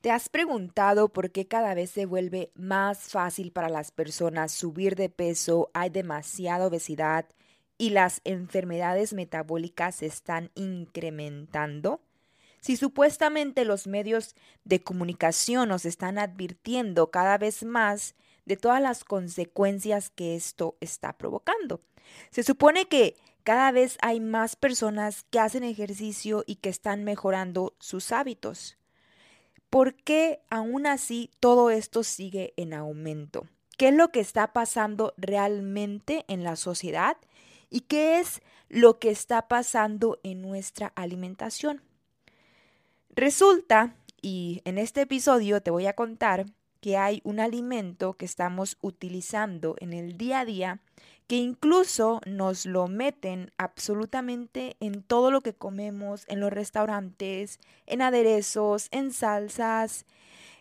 ¿Te has preguntado por qué cada vez se vuelve más fácil para las personas subir de peso, hay demasiada obesidad y las enfermedades metabólicas se están incrementando? Si supuestamente los medios de comunicación nos están advirtiendo cada vez más de todas las consecuencias que esto está provocando. Se supone que cada vez hay más personas que hacen ejercicio y que están mejorando sus hábitos. ¿Por qué aún así todo esto sigue en aumento? ¿Qué es lo que está pasando realmente en la sociedad? ¿Y qué es lo que está pasando en nuestra alimentación? Resulta, y en este episodio te voy a contar que hay un alimento que estamos utilizando en el día a día que incluso nos lo meten absolutamente en todo lo que comemos, en los restaurantes, en aderezos, en salsas,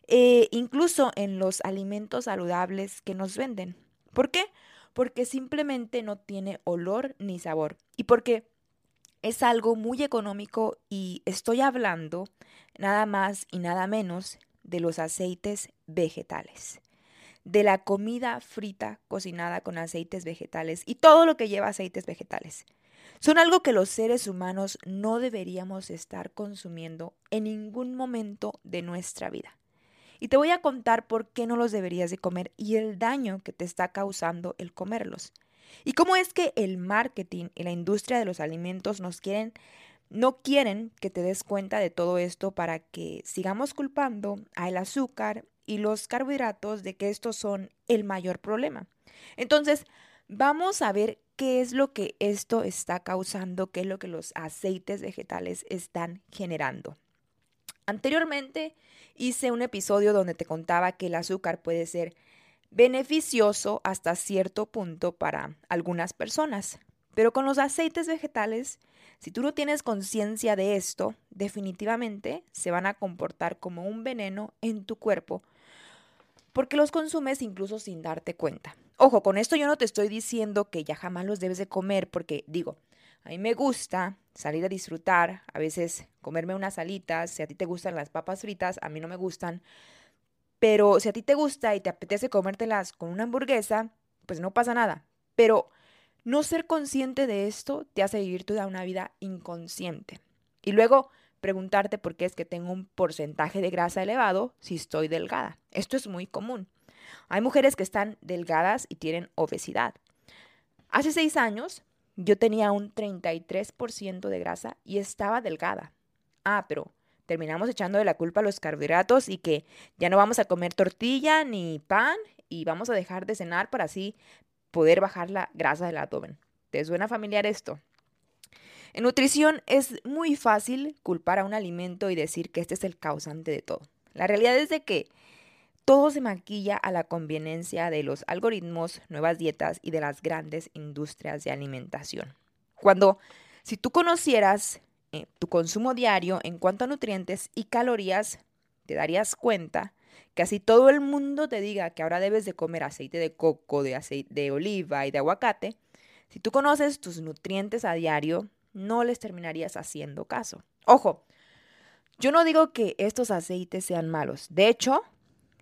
eh, incluso en los alimentos saludables que nos venden. ¿Por qué? Porque simplemente no tiene olor ni sabor y porque es algo muy económico y estoy hablando nada más y nada menos de los aceites vegetales de la comida frita cocinada con aceites vegetales y todo lo que lleva aceites vegetales. Son algo que los seres humanos no deberíamos estar consumiendo en ningún momento de nuestra vida. Y te voy a contar por qué no los deberías de comer y el daño que te está causando el comerlos. Y cómo es que el marketing y la industria de los alimentos nos quieren no quieren que te des cuenta de todo esto para que sigamos culpando al azúcar y los carbohidratos de que estos son el mayor problema. Entonces, vamos a ver qué es lo que esto está causando, qué es lo que los aceites vegetales están generando. Anteriormente hice un episodio donde te contaba que el azúcar puede ser beneficioso hasta cierto punto para algunas personas, pero con los aceites vegetales, si tú no tienes conciencia de esto, definitivamente se van a comportar como un veneno en tu cuerpo porque los consumes incluso sin darte cuenta. Ojo, con esto yo no te estoy diciendo que ya jamás los debes de comer, porque digo, a mí me gusta salir a disfrutar, a veces comerme unas alitas, si a ti te gustan las papas fritas, a mí no me gustan, pero si a ti te gusta y te apetece comértelas con una hamburguesa, pues no pasa nada. Pero no ser consciente de esto te hace vivir toda una vida inconsciente. Y luego preguntarte por qué es que tengo un porcentaje de grasa elevado si estoy delgada. Esto es muy común. Hay mujeres que están delgadas y tienen obesidad. Hace seis años yo tenía un 33% de grasa y estaba delgada. Ah, pero terminamos echando de la culpa a los carbohidratos y que ya no vamos a comer tortilla ni pan y vamos a dejar de cenar para así poder bajar la grasa del abdomen. ¿Te suena familiar esto? En nutrición es muy fácil culpar a un alimento y decir que este es el causante de todo. La realidad es de que todo se maquilla a la conveniencia de los algoritmos, nuevas dietas y de las grandes industrias de alimentación. Cuando, si tú conocieras eh, tu consumo diario en cuanto a nutrientes y calorías, te darías cuenta que así todo el mundo te diga que ahora debes de comer aceite de coco, de aceite de oliva y de aguacate, si tú conoces tus nutrientes a diario, no les terminarías haciendo caso. Ojo, yo no digo que estos aceites sean malos. De hecho,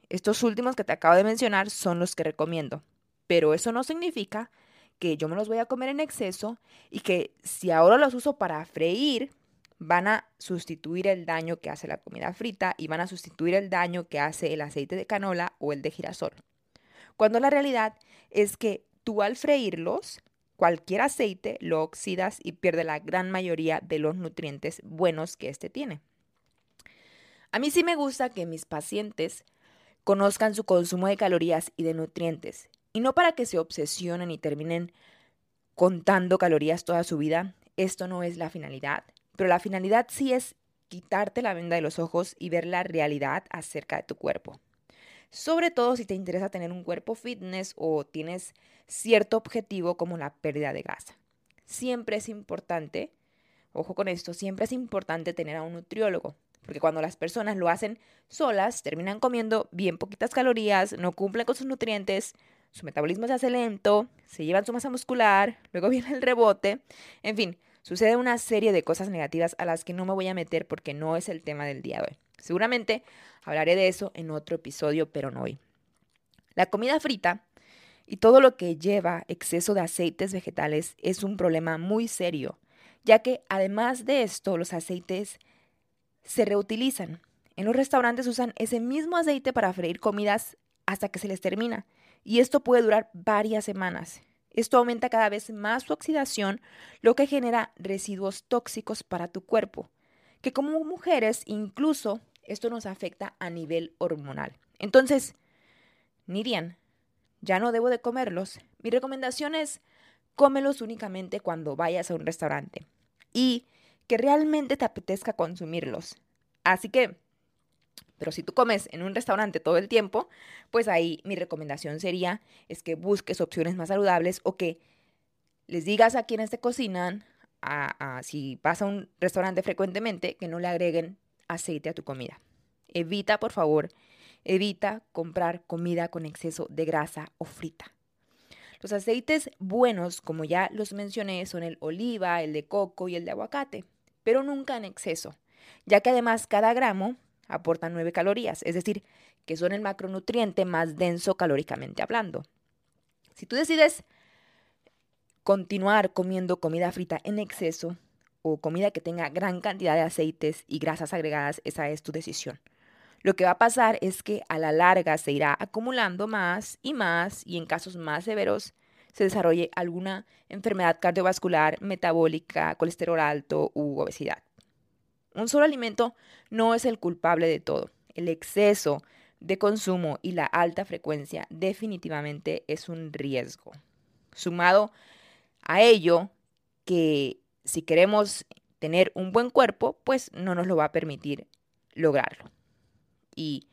estos últimos que te acabo de mencionar son los que recomiendo. Pero eso no significa que yo me los voy a comer en exceso y que si ahora los uso para freír, van a sustituir el daño que hace la comida frita y van a sustituir el daño que hace el aceite de canola o el de girasol. cuando la realidad es que tú al freírlos, cualquier aceite lo oxidas y pierde la gran mayoría de los nutrientes buenos que éste tiene. A mí sí me gusta que mis pacientes conozcan su consumo de calorías y de nutrientes, y no para que se obsesionen y terminen contando calorías toda su vida. Esto no es la finalidad, pero la finalidad sí es quitarte la venda de los ojos y ver la realidad acerca de tu cuerpo. Sobre todo si te interesa tener un cuerpo fitness o tienes cierto objetivo como la pérdida de grasa. Siempre es importante, ojo con esto, siempre es importante tener a un nutriólogo, porque cuando las personas lo hacen solas, terminan comiendo bien poquitas calorías, no cumplen con sus nutrientes, su metabolismo se hace lento, se llevan su masa muscular, luego viene el rebote, en fin, sucede una serie de cosas negativas a las que no me voy a meter porque no es el tema del día de hoy. Seguramente hablaré de eso en otro episodio, pero no hoy. La comida frita y todo lo que lleva exceso de aceites vegetales es un problema muy serio, ya que además de esto los aceites se reutilizan. En los restaurantes usan ese mismo aceite para freír comidas hasta que se les termina, y esto puede durar varias semanas. Esto aumenta cada vez más su oxidación, lo que genera residuos tóxicos para tu cuerpo, que como mujeres incluso esto nos afecta a nivel hormonal. Entonces, Nirian, ya no debo de comerlos. Mi recomendación es cómelos únicamente cuando vayas a un restaurante y que realmente te apetezca consumirlos. Así que, pero si tú comes en un restaurante todo el tiempo, pues ahí mi recomendación sería es que busques opciones más saludables o que les digas a quienes te cocinan, si vas a un restaurante frecuentemente, que no le agreguen aceite a tu comida. Evita, por favor, evita comprar comida con exceso de grasa o frita. Los aceites buenos, como ya los mencioné, son el oliva, el de coco y el de aguacate, pero nunca en exceso, ya que además cada gramo aporta 9 calorías, es decir, que son el macronutriente más denso calóricamente hablando. Si tú decides continuar comiendo comida frita en exceso o comida que tenga gran cantidad de aceites y grasas agregadas, esa es tu decisión. Lo que va a pasar es que a la larga se irá acumulando más y más y en casos más severos se desarrolle alguna enfermedad cardiovascular, metabólica, colesterol alto u obesidad. Un solo alimento no es el culpable de todo. El exceso de consumo y la alta frecuencia definitivamente es un riesgo. Sumado a ello, que si queremos tener un buen cuerpo, pues no nos lo va a permitir lograrlo. Y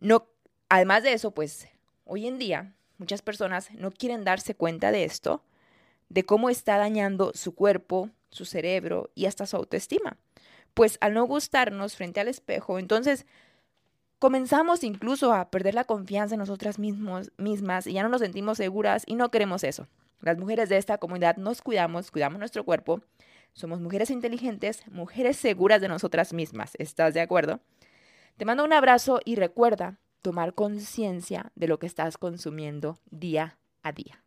no, además de eso, pues hoy en día muchas personas no quieren darse cuenta de esto, de cómo está dañando su cuerpo, su cerebro y hasta su autoestima. Pues al no gustarnos frente al espejo, entonces comenzamos incluso a perder la confianza en nosotras mismos, mismas y ya no nos sentimos seguras y no queremos eso. Las mujeres de esta comunidad nos cuidamos, cuidamos nuestro cuerpo, somos mujeres inteligentes, mujeres seguras de nosotras mismas. ¿Estás de acuerdo? Te mando un abrazo y recuerda tomar conciencia de lo que estás consumiendo día a día.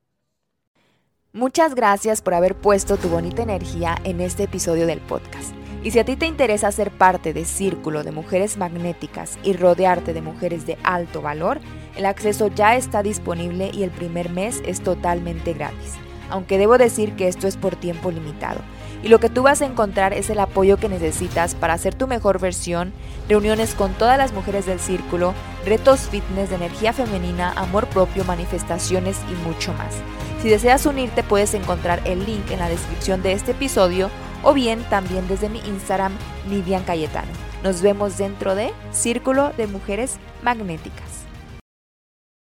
Muchas gracias por haber puesto tu bonita energía en este episodio del podcast. Y si a ti te interesa ser parte de Círculo de Mujeres Magnéticas y rodearte de mujeres de alto valor, el acceso ya está disponible y el primer mes es totalmente gratis. Aunque debo decir que esto es por tiempo limitado y lo que tú vas a encontrar es el apoyo que necesitas para hacer tu mejor versión, reuniones con todas las mujeres del círculo, retos fitness de energía femenina, amor propio, manifestaciones y mucho más. Si deseas unirte puedes encontrar el link en la descripción de este episodio o bien también desde mi Instagram Nidian Cayetano. Nos vemos dentro de Círculo de Mujeres Magnéticas.